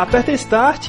Aperta Start.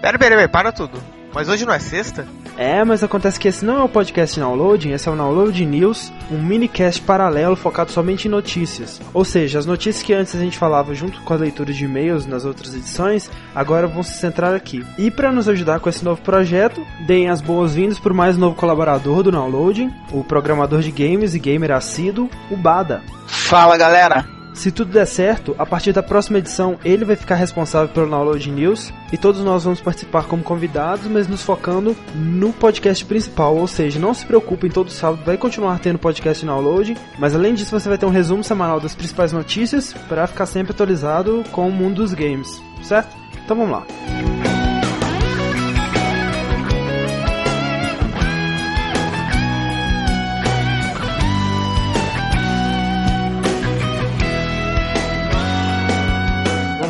Pera, pera, pera, para tudo. Mas hoje não é sexta? É, mas acontece que esse não é o podcast Downloading, esse é o Download News, um minicast paralelo focado somente em notícias. Ou seja, as notícias que antes a gente falava junto com a leitura de e-mails nas outras edições, agora vão se centrar aqui. E para nos ajudar com esse novo projeto, deem as boas-vindas para o mais novo colaborador do Downloading, o programador de games e gamer assíduo, o Bada. Fala galera! Se tudo der certo, a partir da próxima edição ele vai ficar responsável pelo Download News e todos nós vamos participar como convidados, mas nos focando no podcast principal. Ou seja, não se preocupem, todo sábado vai continuar tendo podcast Download, mas além disso você vai ter um resumo semanal das principais notícias para ficar sempre atualizado com o mundo dos games, certo? Então vamos lá.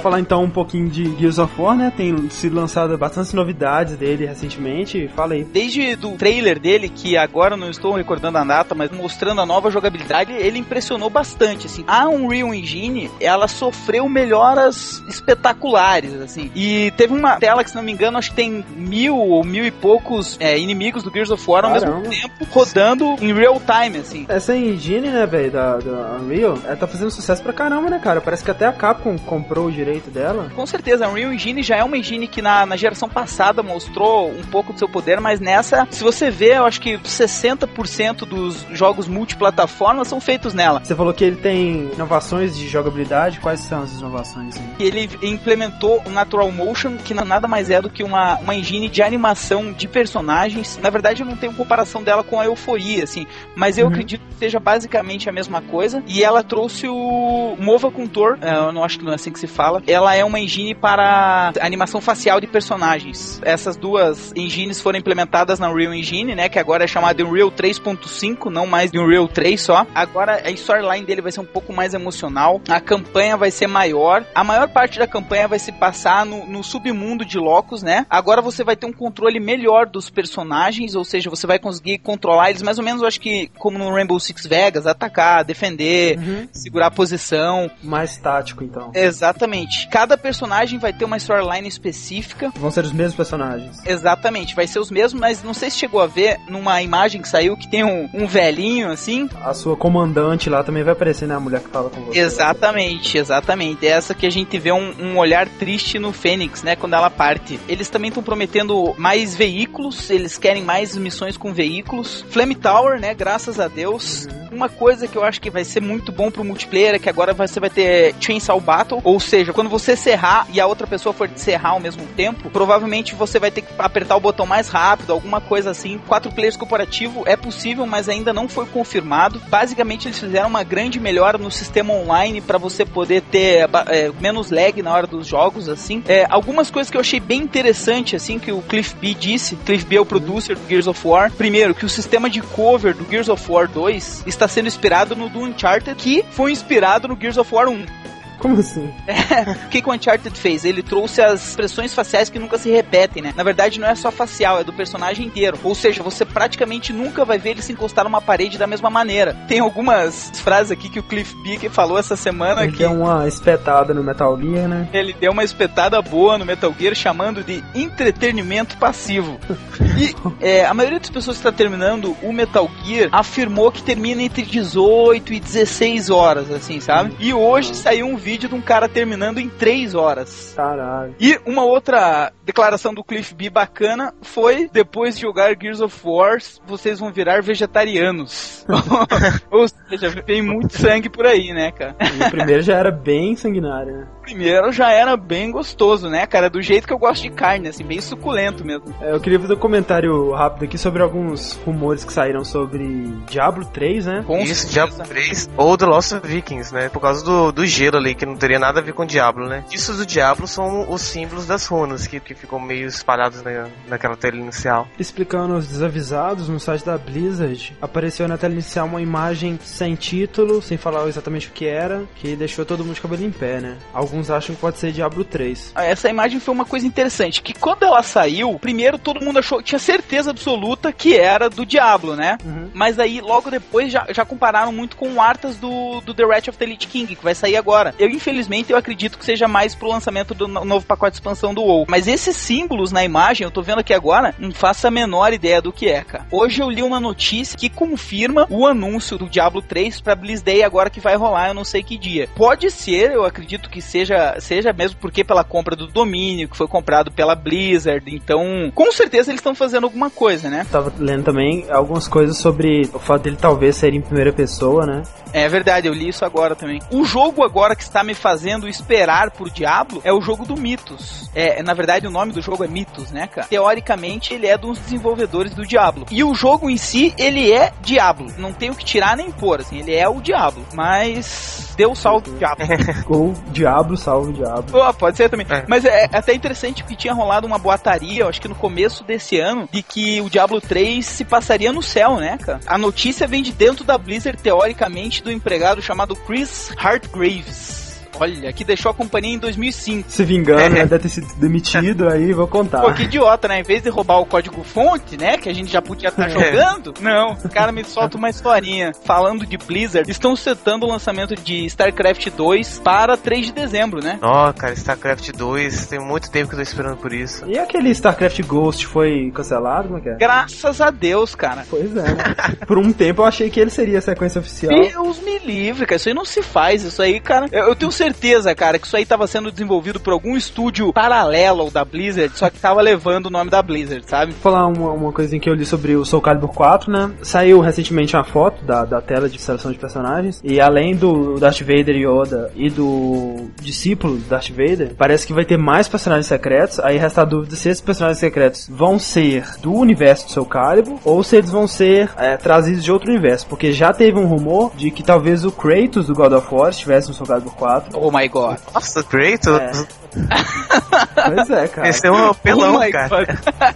Falar então um pouquinho de Gears of War, né? Tem sido lançado bastante novidades dele recentemente. Fala aí. Desde do trailer dele, que agora não estou recordando a data, mas mostrando a nova jogabilidade, ele impressionou bastante, assim. A Unreal Engine, ela sofreu melhoras espetaculares, assim. E teve uma tela que, se não me engano, acho que tem mil ou mil e poucos é, inimigos do Gears of War ao Caramba. mesmo tempo, rodando em real time, assim. Essa engine, né, velho, da, da Unreal, ela tá fazendo sucesso pra caramba, né, cara? Parece que até a Capcom comprou o direito direito dela? Com certeza, a Unreal Engine já é uma engine que na, na geração passada mostrou um pouco do seu poder, mas nessa, se você vê, eu acho que 60% dos jogos multiplataformas são feitos nela. Você falou que ele tem inovações de jogabilidade, quais são as inovações? Ele implementou o Natural Motion, que nada mais é do que uma, uma engine de animação de personagens. Na verdade, eu não tenho comparação dela com a Euforia, assim, mas eu uhum. acredito que seja basicamente a mesma coisa. E ela trouxe o Mova Contour, é, eu não acho que não é assim que se fala, ela é uma engine para animação facial de personagens. Essas duas engines foram implementadas na Unreal Engine, né, que agora é chamada de Unreal 3.5, não mais de Unreal 3 só. Agora a storyline dele vai ser um pouco mais emocional, a campanha vai ser maior, a maior parte da campanha vai se passar no, no submundo de Locus, né? Agora você vai ter um controle melhor dos personagens, ou seja, você vai conseguir controlar eles mais ou menos, eu acho que como no Rainbow Six Vegas, atacar, defender, uhum. segurar a posição. Mais tático, então. Exatamente. Cada personagem vai ter uma storyline específica. Vão ser os mesmos personagens. Exatamente, vai ser os mesmos, mas não sei se chegou a ver numa imagem que saiu que tem um, um velhinho assim. A sua comandante lá também vai aparecer, né? A mulher que fala com você. Exatamente, exatamente. É essa que a gente vê um, um olhar triste no Fênix, né? Quando ela parte. Eles também estão prometendo mais veículos, eles querem mais missões com veículos. Flame Tower, né? Graças a Deus. Uhum. Uma coisa que eu acho que vai ser muito bom pro multiplayer é que agora você vai ter Chainsaw Battle, ou seja, quando você serrar e a outra pessoa for serrar ao mesmo tempo, provavelmente você vai ter que apertar o botão mais rápido, alguma coisa assim. Quatro players cooperativo é possível, mas ainda não foi confirmado. Basicamente, eles fizeram uma grande melhora no sistema online para você poder ter é, menos lag na hora dos jogos, assim. É, algumas coisas que eu achei bem interessante, assim, que o Cliff B disse. Cliff B é o producer do Gears of War. Primeiro, que o sistema de cover do Gears of War 2 está sendo inspirado no do Uncharted, que foi inspirado no Gears of War 1. Como assim? É, o que, que o Uncharted fez? Ele trouxe as expressões faciais que nunca se repetem, né? Na verdade, não é só facial, é do personagem inteiro. Ou seja, você praticamente nunca vai ver ele se encostar numa parede da mesma maneira. Tem algumas frases aqui que o Cliff Beaker falou essa semana ele que... deu uma espetada no Metal Gear, né? Ele deu uma espetada boa no Metal Gear, chamando de entretenimento passivo. e é, a maioria das pessoas que está terminando o Metal Gear afirmou que termina entre 18 e 16 horas, assim, sabe? E hoje saiu um vídeo vídeo de um cara terminando em 3 horas. Caralho. E uma outra declaração do Cliff B bacana foi: depois de jogar Gears of War, vocês vão virar vegetarianos. Ou seja, tem muito sangue por aí, né, cara? E o primeiro já era bem sanguinário, né? primeiro já era bem gostoso, né, cara? Do jeito que eu gosto de carne, assim, bem suculento mesmo. É, eu queria fazer um comentário rápido aqui sobre alguns rumores que saíram sobre Diablo 3, né? Com Isso, certeza. Diablo 3 ou The Lost Vikings, né? Por causa do, do gelo ali, que não teria nada a ver com Diablo, né? Isso do Diablo são os símbolos das runas, que, que ficam meio espalhados na, naquela tela inicial. Explicando os desavisados, no site da Blizzard, apareceu na tela inicial uma imagem sem título, sem falar exatamente o que era, que deixou todo mundo de cabelo em pé, né? Alguns acham que pode ser Diablo 3. Ah, essa imagem foi uma coisa interessante, que quando ela saiu, primeiro todo mundo achou, tinha certeza absoluta que era do Diablo, né? Uhum. mas aí logo depois já, já compararam muito com o Arthas do, do The Wrath of the Lich King, que vai sair agora. Eu, infelizmente, eu acredito que seja mais pro lançamento do novo pacote de expansão do WoW. Mas esses símbolos na imagem, eu tô vendo aqui agora, não faço a menor ideia do que é, cara. Hoje eu li uma notícia que confirma o anúncio do Diablo 3 pra Blizz Day agora que vai rolar, eu não sei que dia. Pode ser, eu acredito que seja, seja mesmo porque pela compra do domínio, que foi comprado pela Blizzard, então com certeza eles estão fazendo alguma coisa, né? Tava lendo também algumas coisas sobre o fato dele talvez ser em primeira pessoa, né? É verdade, eu li isso agora também. O jogo agora que está me fazendo esperar por Diablo é o jogo do Mitos. É, na verdade, o nome do jogo é Mitos, né, cara? Teoricamente, ele é dos desenvolvedores do Diablo. E o jogo em si, ele é Diablo. Não tem o que tirar nem pôr, assim, ele é o Diablo. Mas deu salvo Diablo. Ou Diablo salvo Diablo. Oh, pode ser também. É. Mas é até interessante que tinha rolado uma boataria, acho que no começo desse ano, de que o Diablo 3 se passaria no céu, né, cara? A notícia vem de dentro da Blizzard, teoricamente, do empregado chamado Chris Hartgraves. Olha, que deixou a companhia em 2005. Se vingando, é. né? Deve ter sido demitido, aí vou contar. Pô, que idiota, né? Em vez de roubar o código fonte, né? Que a gente já podia estar tá é. jogando. Não, o cara me solta uma historinha. Falando de Blizzard, estão setando o lançamento de StarCraft 2 para 3 de dezembro, né? Ó, oh, cara, StarCraft 2, tem muito tempo que eu tô esperando por isso. E aquele StarCraft Ghost foi cancelado, como é que é? Graças a Deus, cara. Pois é, né? por um tempo eu achei que ele seria a sequência oficial. Deus me livre, cara. Isso aí não se faz. Isso aí, cara. Eu, eu tenho certeza, cara, que isso aí tava sendo desenvolvido por algum estúdio paralelo ao da Blizzard, só que tava levando o nome da Blizzard, sabe? Vou falar uma, uma coisinha que eu li sobre o Soul Calibur 4, né? Saiu recentemente uma foto da, da tela de seleção de personagens, e além do Darth Vader Yoda e do discípulo Darth Vader, parece que vai ter mais personagens secretos, aí resta a dúvida se esses personagens secretos vão ser do universo do Soul Calibur, ou se eles vão ser é, trazidos de outro universo, porque já teve um rumor de que talvez o Kratos do God of War estivesse no Soul Calibur 4. Oh my god. Nossa, Kratos? É. pois é, cara. Esse é um apelão, oh cara.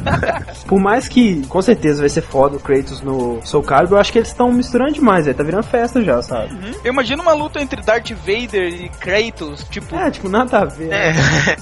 Por mais que, com certeza, vai ser foda o Kratos no Soul Calibur, eu acho que eles estão misturando demais, aí tá virando festa já, sabe? Uhum. Eu imagino uma luta entre Darth Vader e Kratos, tipo... É, tipo, nada a ver. É. Né?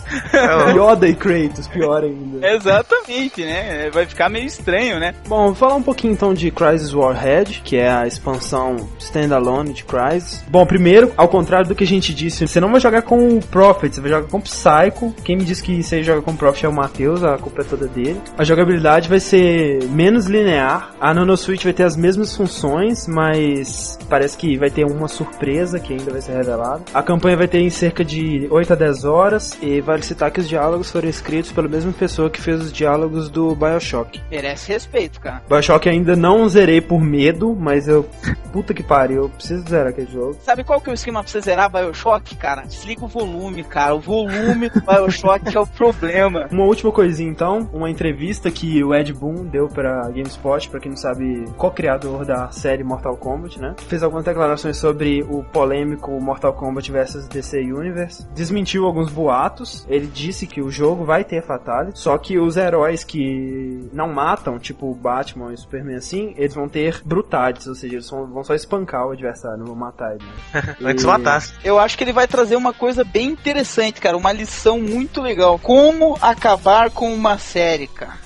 Yoda e Kratos, pior ainda. Exatamente, né? Vai ficar meio estranho, né? Bom, vou falar um pouquinho então de Crysis Warhead, que é a expansão standalone de Crysis. Bom, primeiro, ao contrário do que a gente disse, você não vai jogar com o Prophet, você vai jogar com o Psycho. Quem me disse que você joga com o Prophet é o Matheus, a culpa é toda dele. A jogabilidade vai ser menos linear. A Nano Switch vai ter as mesmas funções, mas parece que vai ter uma surpresa que ainda vai ser revelada. A campanha vai ter em cerca de 8 a 10 horas e vale citar que os diálogos foram escritos pela mesma pessoa que fez os diálogos do BioShock. Merece respeito, cara. BioShock ainda não zerei por medo, mas eu. Puta que pariu, eu preciso zerar aquele jogo. Sabe qual que é o esquema pra você zerar BioShock, cara? Desliga o volume, cara. O volume do Bioshock é o problema. Uma última coisinha então, uma entrevista que o Ed Boon deu pra GameSpot, pra quem não sabe, co-criador da série Mortal Kombat, né? Fez algumas declarações sobre o polêmico Mortal Kombat vs DC Universe. Desmentiu alguns boatos. Ele disse que o jogo vai ter Fatality, só que os heróis que não matam, tipo o Batman e o Superman assim, eles vão ter brutades, ou seja, eles vão só espancar o adversário, não vão matar ele. Né? Antes e... matasse. Eu acho que ele vai trazer uma coisa bem interessante, cara, uma lição muito legal. Como acabar com uma série, cara.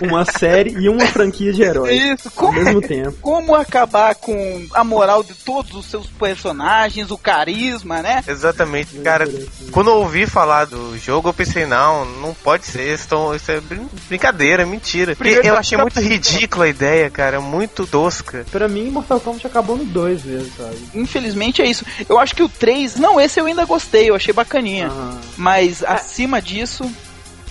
Uma série e uma franquia de heróis. Isso, como, ao mesmo tempo. Como acabar com a moral de todos os seus personagens, o carisma, né? Exatamente, cara. Quando eu ouvi falar do jogo, eu pensei, não, não pode ser, isso, isso é brincadeira, mentira. Primeiro, eu achei muito ridícula a ideia, cara, muito tosca. Pra mim, Mortal Kombat acabou no 2 mesmo, sabe? Infelizmente é isso. Eu acho que o 3, não, esse eu ainda gostei, eu achei bacaninha. Mas é. acima disso.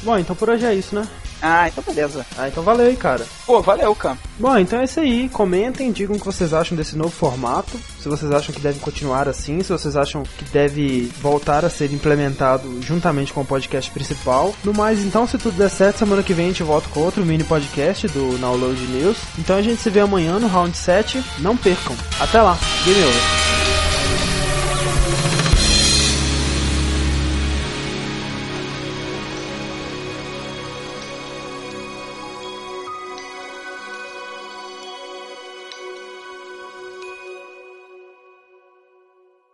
Bom, então por hoje é isso, né? Ah, então beleza. Ah, então valeu aí, cara. Pô, valeu, cara. Bom, então é isso aí. Comentem, digam o que vocês acham desse novo formato. Se vocês acham que deve continuar assim, se vocês acham que deve voltar a ser implementado juntamente com o podcast principal. No mais, então, se tudo der certo, semana que vem a gente volta com outro mini podcast do Download News. Então a gente se vê amanhã no round 7. Não percam. Até lá. Game over.